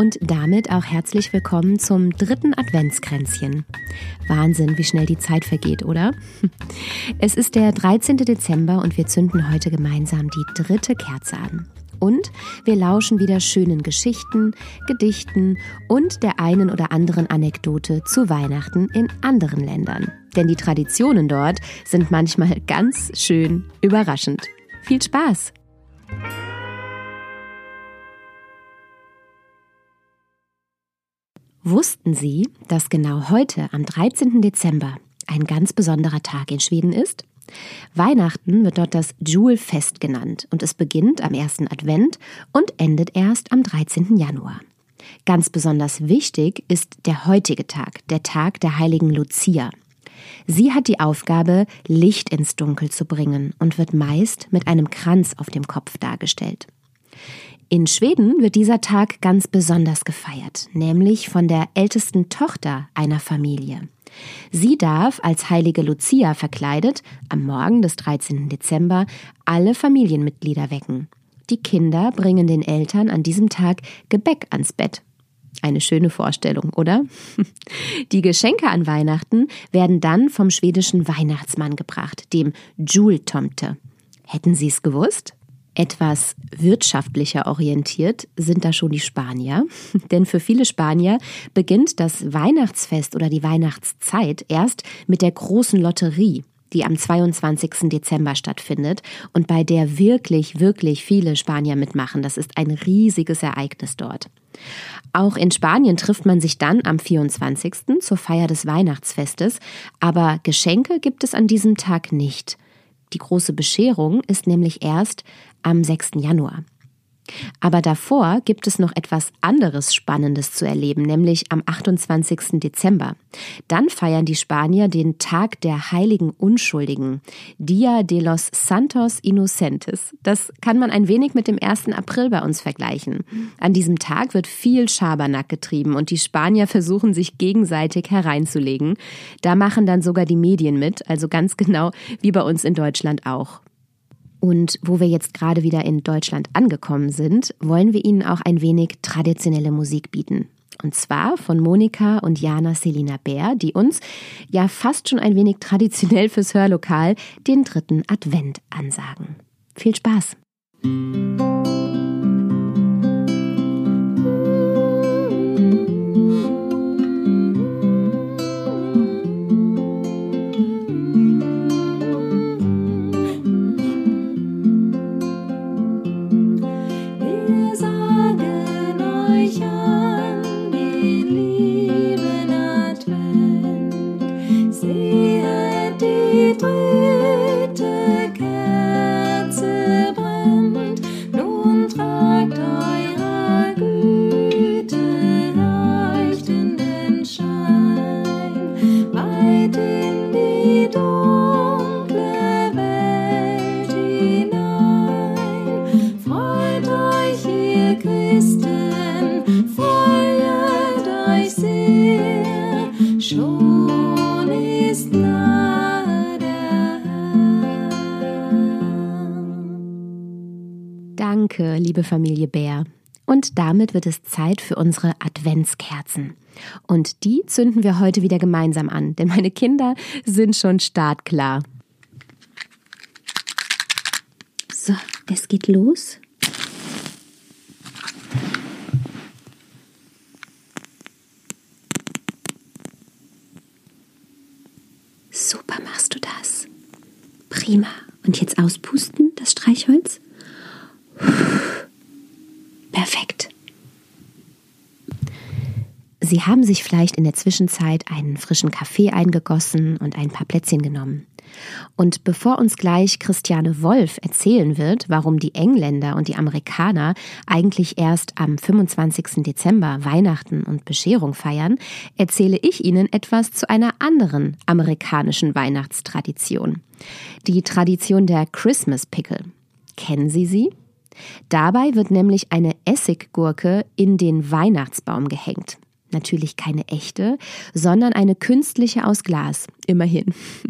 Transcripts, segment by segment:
Und damit auch herzlich willkommen zum dritten Adventskränzchen. Wahnsinn, wie schnell die Zeit vergeht, oder? Es ist der 13. Dezember und wir zünden heute gemeinsam die dritte Kerze an. Und wir lauschen wieder schönen Geschichten, Gedichten und der einen oder anderen Anekdote zu Weihnachten in anderen Ländern. Denn die Traditionen dort sind manchmal ganz schön überraschend. Viel Spaß! Wussten Sie, dass genau heute, am 13. Dezember, ein ganz besonderer Tag in Schweden ist? Weihnachten wird dort das Julfest genannt und es beginnt am ersten Advent und endet erst am 13. Januar. Ganz besonders wichtig ist der heutige Tag, der Tag der heiligen Lucia. Sie hat die Aufgabe, Licht ins Dunkel zu bringen und wird meist mit einem Kranz auf dem Kopf dargestellt. In Schweden wird dieser Tag ganz besonders gefeiert, nämlich von der ältesten Tochter einer Familie. Sie darf als heilige Lucia verkleidet am Morgen des 13. Dezember alle Familienmitglieder wecken. Die Kinder bringen den Eltern an diesem Tag Gebäck ans Bett. Eine schöne Vorstellung, oder? Die Geschenke an Weihnachten werden dann vom schwedischen Weihnachtsmann gebracht, dem Jultomte. Hätten Sie es gewusst? Etwas wirtschaftlicher orientiert sind da schon die Spanier. Denn für viele Spanier beginnt das Weihnachtsfest oder die Weihnachtszeit erst mit der großen Lotterie, die am 22. Dezember stattfindet und bei der wirklich, wirklich viele Spanier mitmachen. Das ist ein riesiges Ereignis dort. Auch in Spanien trifft man sich dann am 24. zur Feier des Weihnachtsfestes, aber Geschenke gibt es an diesem Tag nicht. Die große Bescherung ist nämlich erst am 6. Januar. Aber davor gibt es noch etwas anderes Spannendes zu erleben, nämlich am 28. Dezember. Dann feiern die Spanier den Tag der heiligen Unschuldigen, Dia de los Santos Inocentes. Das kann man ein wenig mit dem 1. April bei uns vergleichen. An diesem Tag wird viel Schabernack getrieben und die Spanier versuchen sich gegenseitig hereinzulegen. Da machen dann sogar die Medien mit, also ganz genau wie bei uns in Deutschland auch. Und wo wir jetzt gerade wieder in Deutschland angekommen sind, wollen wir Ihnen auch ein wenig traditionelle Musik bieten. Und zwar von Monika und Jana Selina Bär, die uns ja fast schon ein wenig traditionell fürs Hörlokal den dritten Advent ansagen. Viel Spaß! Danke, liebe Familie Bär. Und damit wird es Zeit für unsere Adventskerzen. Und die zünden wir heute wieder gemeinsam an, denn meine Kinder sind schon startklar. So, es geht los. Super machst du das. Prima. Und jetzt auspusten, das Streichholz. Perfekt. Sie haben sich vielleicht in der Zwischenzeit einen frischen Kaffee eingegossen und ein paar Plätzchen genommen. Und bevor uns gleich Christiane Wolf erzählen wird, warum die Engländer und die Amerikaner eigentlich erst am 25. Dezember Weihnachten und Bescherung feiern, erzähle ich Ihnen etwas zu einer anderen amerikanischen Weihnachtstradition. Die Tradition der Christmas Pickle. Kennen Sie sie? Dabei wird nämlich eine Essiggurke in den Weihnachtsbaum gehängt. Natürlich keine echte, sondern eine künstliche aus Glas, immerhin.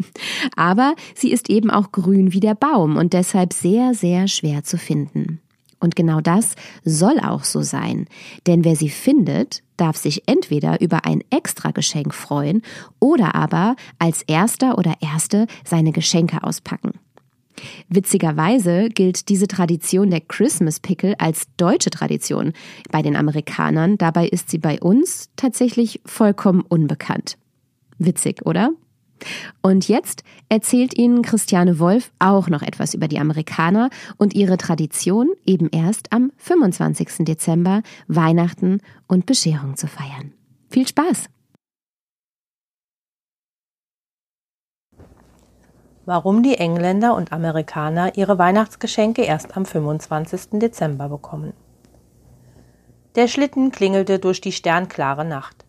Aber sie ist eben auch grün wie der Baum und deshalb sehr, sehr schwer zu finden. Und genau das soll auch so sein, denn wer sie findet, darf sich entweder über ein Extrageschenk freuen oder aber als erster oder erste seine Geschenke auspacken. Witzigerweise gilt diese Tradition der Christmas Pickle als deutsche Tradition bei den Amerikanern, dabei ist sie bei uns tatsächlich vollkommen unbekannt. Witzig, oder? Und jetzt erzählt Ihnen Christiane Wolf auch noch etwas über die Amerikaner und ihre Tradition, eben erst am 25. Dezember Weihnachten und Bescherung zu feiern. Viel Spaß! Warum die Engländer und Amerikaner ihre Weihnachtsgeschenke erst am 25. Dezember bekommen. Der Schlitten klingelte durch die sternklare Nacht.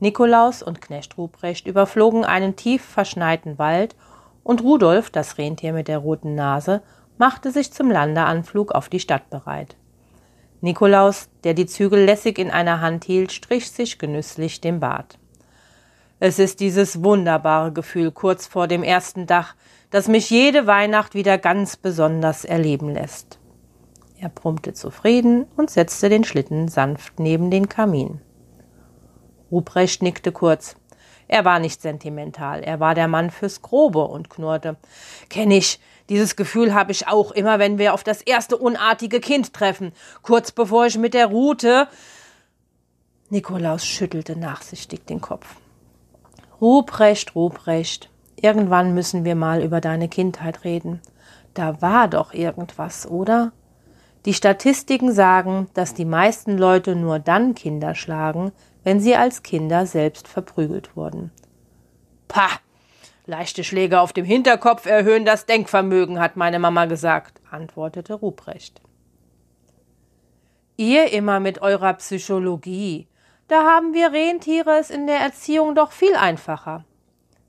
Nikolaus und Knecht Ruprecht überflogen einen tief verschneiten Wald und Rudolf, das Rentier mit der roten Nase, machte sich zum Landeanflug auf die Stadt bereit. Nikolaus, der die Zügel lässig in einer Hand hielt, strich sich genüsslich den Bart. Es ist dieses wunderbare Gefühl kurz vor dem ersten Dach, das mich jede Weihnacht wieder ganz besonders erleben lässt. Er brummte zufrieden und setzte den Schlitten sanft neben den Kamin. Ruprecht nickte kurz. Er war nicht sentimental, er war der Mann fürs Grobe und knurrte. Kenn ich, dieses Gefühl habe ich auch immer, wenn wir auf das erste unartige Kind treffen, kurz bevor ich mit der Rute. Nikolaus schüttelte nachsichtig den Kopf. Ruprecht, Ruprecht, irgendwann müssen wir mal über deine Kindheit reden. Da war doch irgendwas, oder? Die Statistiken sagen, dass die meisten Leute nur dann Kinder schlagen, wenn sie als Kinder selbst verprügelt wurden. Pah! Leichte Schläge auf dem Hinterkopf erhöhen das Denkvermögen, hat meine Mama gesagt, antwortete Ruprecht. Ihr immer mit eurer Psychologie. Da haben wir Rentiere es in der Erziehung doch viel einfacher.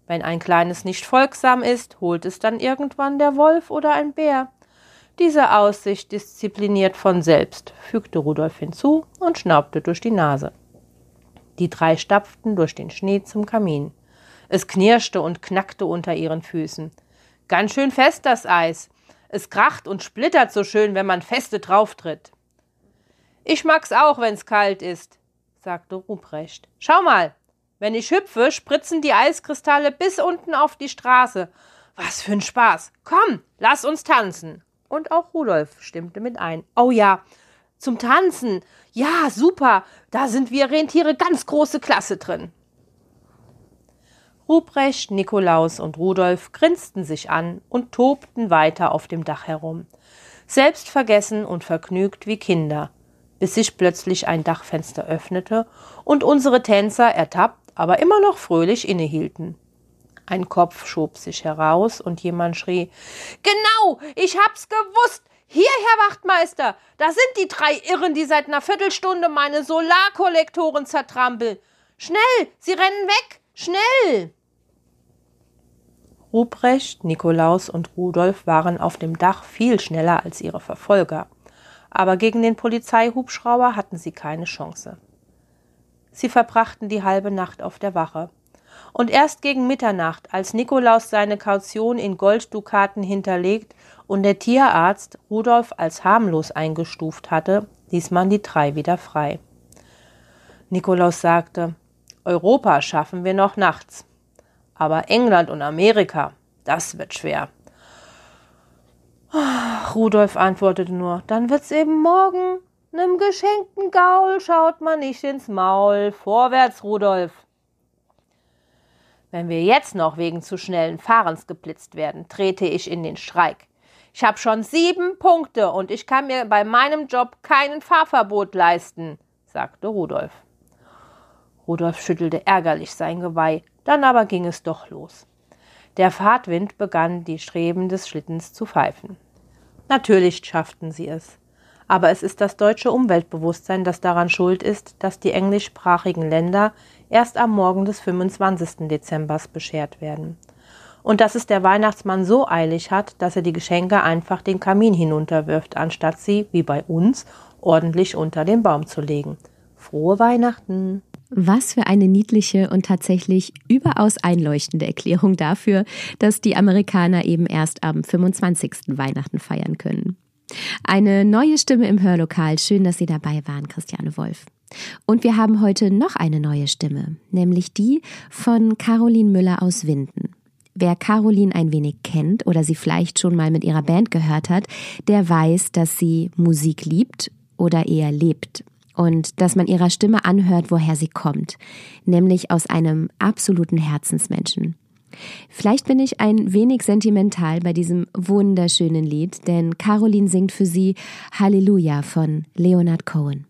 Wenn ein Kleines nicht folgsam ist, holt es dann irgendwann der Wolf oder ein Bär. Diese Aussicht diszipliniert von selbst, fügte Rudolf hinzu und schnaubte durch die Nase. Die drei stapften durch den Schnee zum Kamin. Es knirschte und knackte unter ihren Füßen. Ganz schön fest das Eis. Es kracht und splittert so schön, wenn man feste drauftritt. Ich mag's auch, wenn's kalt ist, sagte Ruprecht. Schau mal, wenn ich hüpfe, spritzen die Eiskristalle bis unten auf die Straße. Was für ein Spaß. Komm, lass uns tanzen. Und auch Rudolf stimmte mit ein. Oh ja, zum Tanzen. Ja, super. Da sind wir Rentiere ganz große Klasse drin. Ruprecht, Nikolaus und Rudolf grinsten sich an und tobten weiter auf dem Dach herum. Selbstvergessen und vergnügt wie Kinder bis sich plötzlich ein Dachfenster öffnete und unsere Tänzer ertappt, aber immer noch fröhlich innehielten. Ein Kopf schob sich heraus und jemand schrie Genau, ich hab's gewusst. Hier, Herr Wachtmeister, da sind die drei Irren, die seit einer Viertelstunde meine Solarkollektoren zertrampeln. Schnell, sie rennen weg, schnell. Ruprecht, Nikolaus und Rudolf waren auf dem Dach viel schneller als ihre Verfolger aber gegen den Polizeihubschrauber hatten sie keine Chance. Sie verbrachten die halbe Nacht auf der Wache. Und erst gegen Mitternacht, als Nikolaus seine Kaution in Golddukaten hinterlegt und der Tierarzt Rudolf als harmlos eingestuft hatte, ließ man die drei wieder frei. Nikolaus sagte, Europa schaffen wir noch nachts. Aber England und Amerika, das wird schwer. Rudolf antwortete nur, dann wird's eben morgen. Nem geschenkten Gaul schaut man nicht ins Maul. Vorwärts, Rudolf. Wenn wir jetzt noch wegen zu schnellen Fahrens geblitzt werden, trete ich in den Streik. Ich habe schon sieben Punkte und ich kann mir bei meinem Job keinen Fahrverbot leisten, sagte Rudolf. Rudolf schüttelte ärgerlich sein Geweih, dann aber ging es doch los. Der Fahrtwind begann die Streben des Schlittens zu pfeifen. Natürlich schafften sie es. Aber es ist das deutsche Umweltbewusstsein, das daran schuld ist, dass die englischsprachigen Länder erst am Morgen des 25. Dezember beschert werden. Und dass es der Weihnachtsmann so eilig hat, dass er die Geschenke einfach den Kamin hinunterwirft, anstatt sie, wie bei uns, ordentlich unter den Baum zu legen. Frohe Weihnachten! Was für eine niedliche und tatsächlich überaus einleuchtende Erklärung dafür, dass die Amerikaner eben erst am 25. Weihnachten feiern können. Eine neue Stimme im Hörlokal. Schön, dass Sie dabei waren, Christiane Wolf. Und wir haben heute noch eine neue Stimme, nämlich die von Caroline Müller aus Winden. Wer Caroline ein wenig kennt oder sie vielleicht schon mal mit ihrer Band gehört hat, der weiß, dass sie Musik liebt oder eher lebt und dass man ihrer Stimme anhört, woher sie kommt, nämlich aus einem absoluten Herzensmenschen. Vielleicht bin ich ein wenig sentimental bei diesem wunderschönen Lied, denn Caroline singt für sie Halleluja von Leonard Cohen.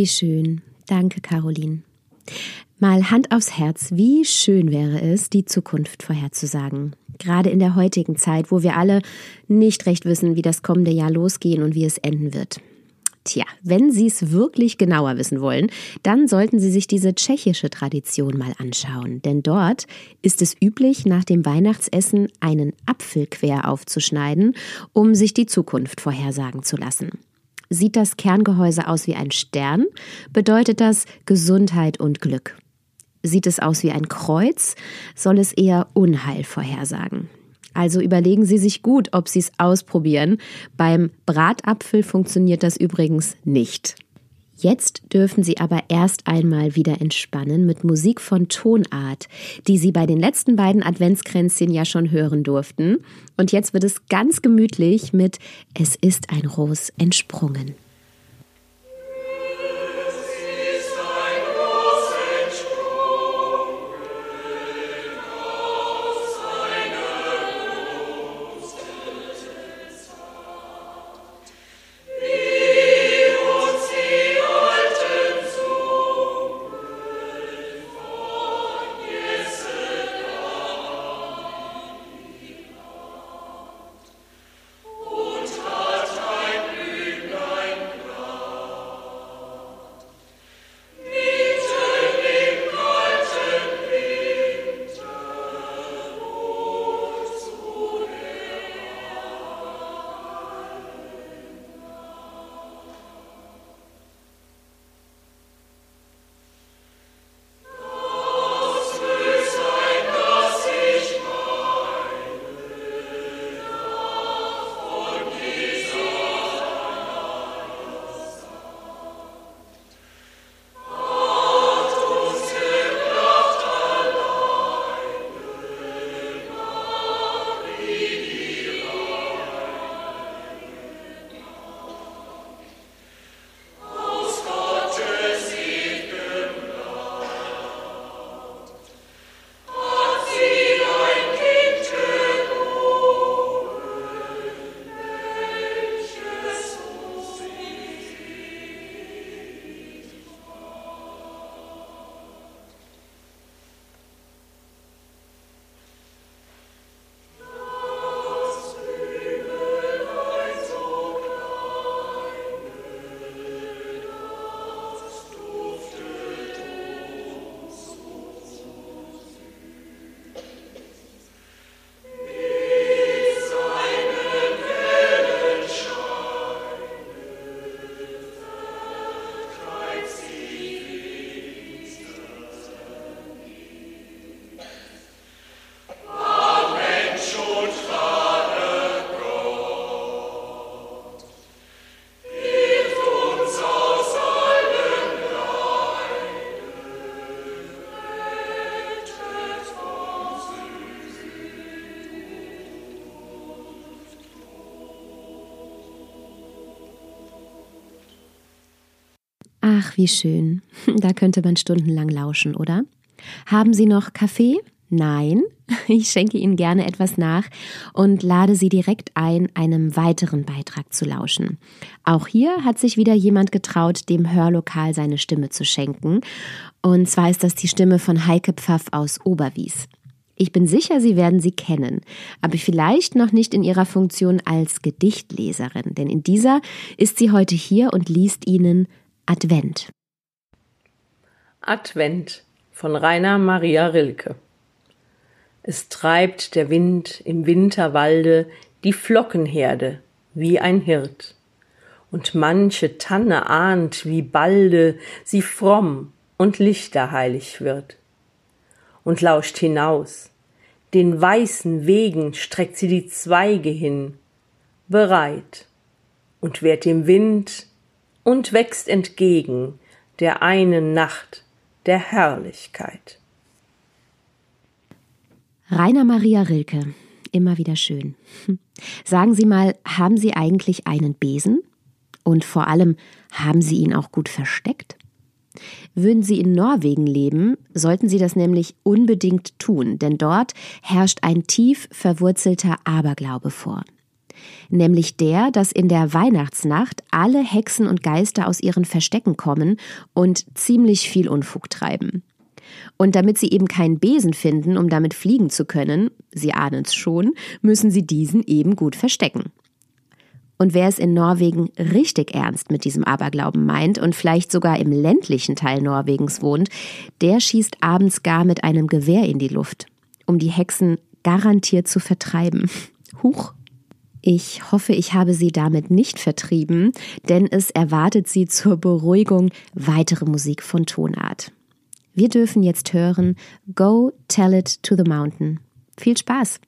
Wie schön. Danke, Caroline. Mal Hand aufs Herz, wie schön wäre es, die Zukunft vorherzusagen. Gerade in der heutigen Zeit, wo wir alle nicht recht wissen, wie das kommende Jahr losgehen und wie es enden wird. Tja, wenn Sie es wirklich genauer wissen wollen, dann sollten Sie sich diese tschechische Tradition mal anschauen. Denn dort ist es üblich, nach dem Weihnachtsessen einen Apfel quer aufzuschneiden, um sich die Zukunft vorhersagen zu lassen. Sieht das Kerngehäuse aus wie ein Stern, bedeutet das Gesundheit und Glück. Sieht es aus wie ein Kreuz, soll es eher Unheil vorhersagen. Also überlegen Sie sich gut, ob Sie es ausprobieren. Beim Bratapfel funktioniert das übrigens nicht. Jetzt dürfen Sie aber erst einmal wieder entspannen mit Musik von Tonart, die Sie bei den letzten beiden Adventskränzchen ja schon hören durften. Und jetzt wird es ganz gemütlich mit Es ist ein Ros entsprungen. Ach, wie schön. Da könnte man stundenlang lauschen, oder? Haben Sie noch Kaffee? Nein, ich schenke Ihnen gerne etwas nach und lade Sie direkt ein, einem weiteren Beitrag zu lauschen. Auch hier hat sich wieder jemand getraut, dem Hörlokal seine Stimme zu schenken. Und zwar ist das die Stimme von Heike Pfaff aus Oberwies. Ich bin sicher, Sie werden sie kennen, aber vielleicht noch nicht in ihrer Funktion als Gedichtleserin, denn in dieser ist sie heute hier und liest Ihnen Advent. Advent von Rainer Maria Rilke. Es treibt der Wind im Winterwalde die Flockenherde wie ein Hirt, und manche Tanne ahnt, wie balde sie fromm und lichterheilig wird, und lauscht hinaus, den weißen Wegen streckt sie die Zweige hin, bereit, und wehrt dem Wind und wächst entgegen der einen Nacht der Herrlichkeit. Rainer Maria Rilke, immer wieder schön. Sagen Sie mal, haben Sie eigentlich einen Besen? Und vor allem, haben Sie ihn auch gut versteckt? Würden Sie in Norwegen leben, sollten Sie das nämlich unbedingt tun, denn dort herrscht ein tief verwurzelter Aberglaube vor nämlich der, dass in der Weihnachtsnacht alle Hexen und Geister aus ihren Verstecken kommen und ziemlich viel Unfug treiben. Und damit sie eben keinen Besen finden, um damit fliegen zu können, Sie ahnen es schon, müssen sie diesen eben gut verstecken. Und wer es in Norwegen richtig ernst mit diesem Aberglauben meint und vielleicht sogar im ländlichen Teil Norwegens wohnt, der schießt abends gar mit einem Gewehr in die Luft, um die Hexen garantiert zu vertreiben. Huch. Ich hoffe, ich habe Sie damit nicht vertrieben, denn es erwartet Sie zur Beruhigung weitere Musik von Tonart. Wir dürfen jetzt hören Go Tell It to the Mountain. Viel Spaß!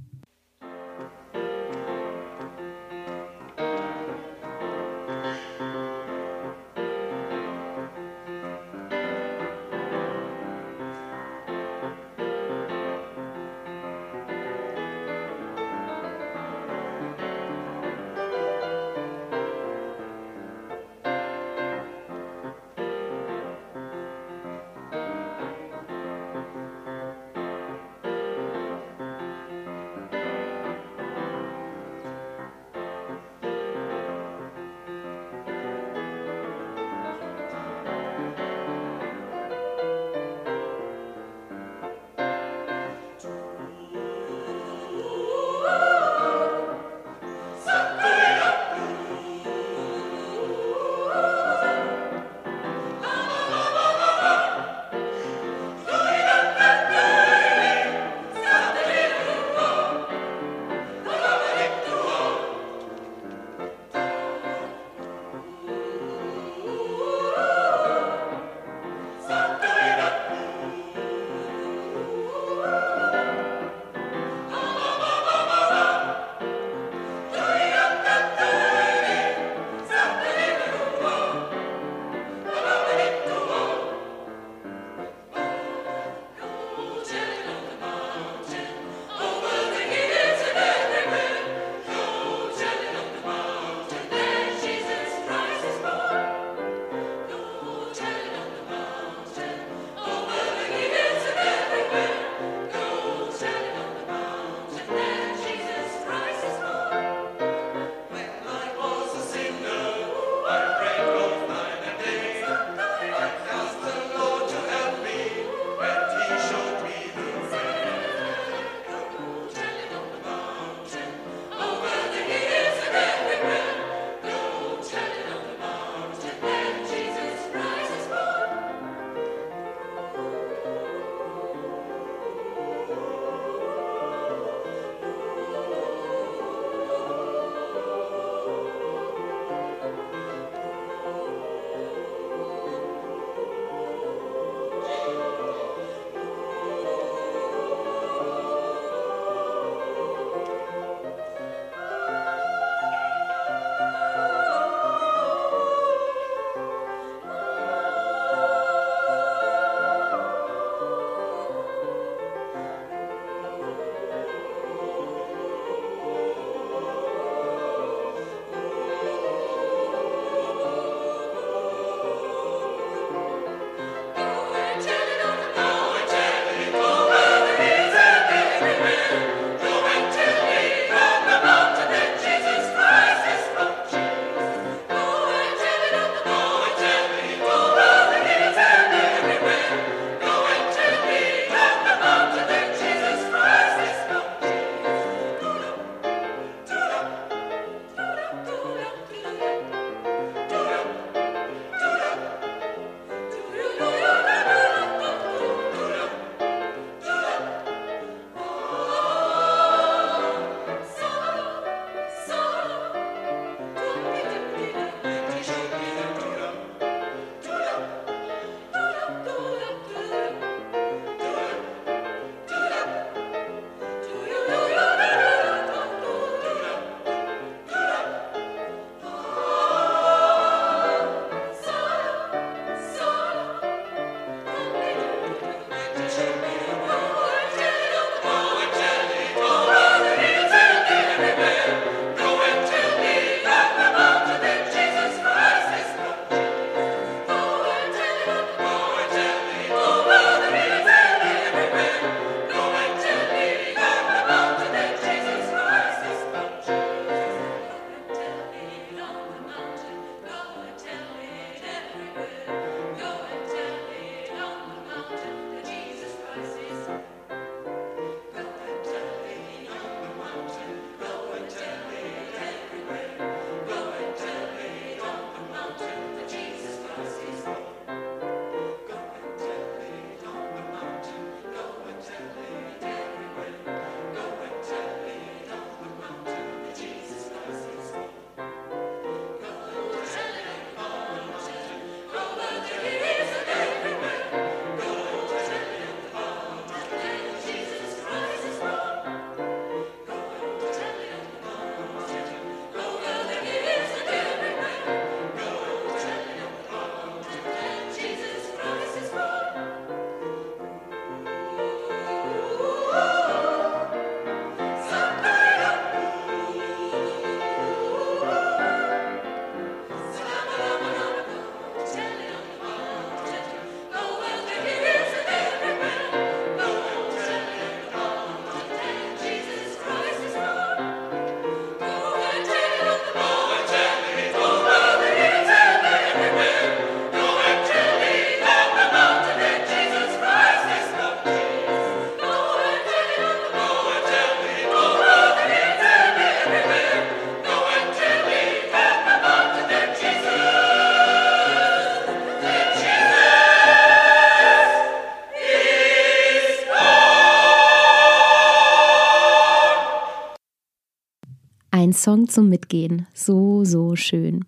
Ein Song zum Mitgehen. So, so schön.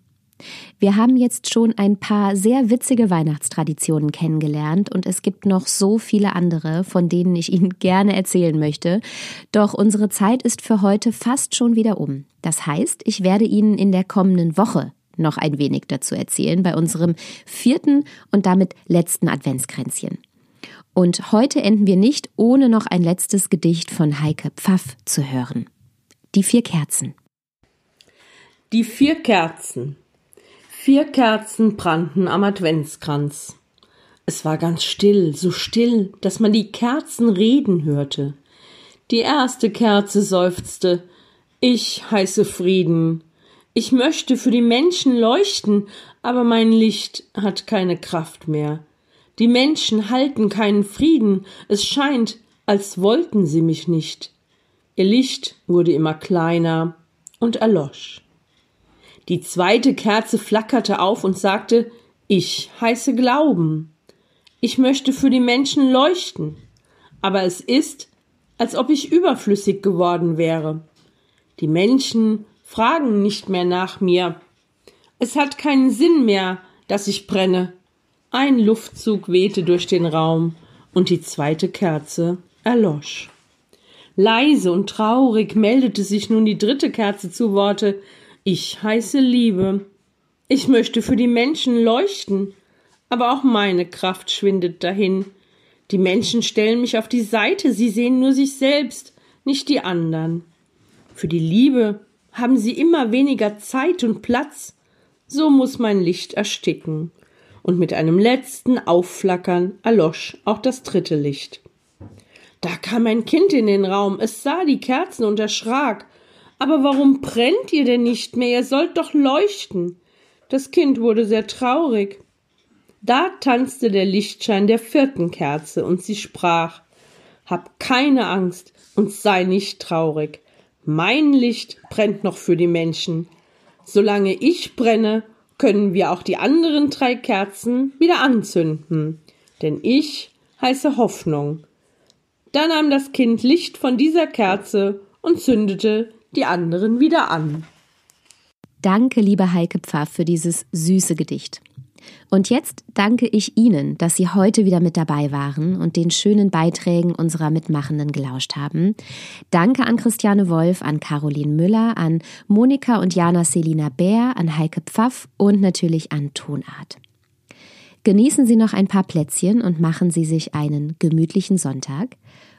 Wir haben jetzt schon ein paar sehr witzige Weihnachtstraditionen kennengelernt und es gibt noch so viele andere, von denen ich Ihnen gerne erzählen möchte. Doch unsere Zeit ist für heute fast schon wieder um. Das heißt, ich werde Ihnen in der kommenden Woche noch ein wenig dazu erzählen bei unserem vierten und damit letzten Adventskränzchen. Und heute enden wir nicht, ohne noch ein letztes Gedicht von Heike Pfaff zu hören. Die vier Kerzen. Die vier Kerzen. Vier Kerzen brannten am Adventskranz. Es war ganz still, so still, dass man die Kerzen reden hörte. Die erste Kerze seufzte Ich heiße Frieden. Ich möchte für die Menschen leuchten, aber mein Licht hat keine Kraft mehr. Die Menschen halten keinen Frieden, es scheint, als wollten sie mich nicht. Ihr Licht wurde immer kleiner und erlosch. Die zweite Kerze flackerte auf und sagte Ich heiße Glauben. Ich möchte für die Menschen leuchten, aber es ist, als ob ich überflüssig geworden wäre. Die Menschen fragen nicht mehr nach mir. Es hat keinen Sinn mehr, dass ich brenne. Ein Luftzug wehte durch den Raum, und die zweite Kerze erlosch. Leise und traurig meldete sich nun die dritte Kerze zu Worte ich heiße Liebe. Ich möchte für die Menschen leuchten, aber auch meine Kraft schwindet dahin. Die Menschen stellen mich auf die Seite, sie sehen nur sich selbst, nicht die anderen. Für die Liebe haben sie immer weniger Zeit und Platz, so muss mein Licht ersticken. Und mit einem letzten Aufflackern erlosch auch das dritte Licht. Da kam ein Kind in den Raum, es sah die Kerzen und erschrak, aber warum brennt ihr denn nicht mehr? Ihr sollt doch leuchten. Das Kind wurde sehr traurig. Da tanzte der Lichtschein der vierten Kerze, und sie sprach Hab keine Angst und sei nicht traurig. Mein Licht brennt noch für die Menschen. Solange ich brenne, können wir auch die anderen drei Kerzen wieder anzünden. Denn ich heiße Hoffnung. Da nahm das Kind Licht von dieser Kerze und zündete die anderen wieder an. Danke, liebe Heike Pfaff, für dieses süße Gedicht. Und jetzt danke ich Ihnen, dass Sie heute wieder mit dabei waren und den schönen Beiträgen unserer Mitmachenden gelauscht haben. Danke an Christiane Wolf, an Caroline Müller, an Monika und Jana Selina Bär, an Heike Pfaff und natürlich an Tonart. Genießen Sie noch ein paar Plätzchen und machen Sie sich einen gemütlichen Sonntag.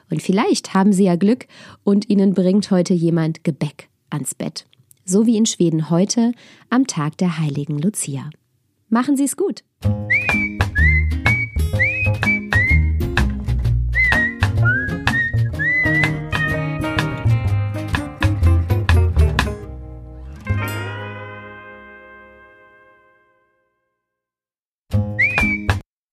Und vielleicht haben Sie ja Glück und Ihnen bringt heute jemand Gebäck ans Bett. So wie in Schweden heute am Tag der heiligen Lucia. Machen Sie es gut.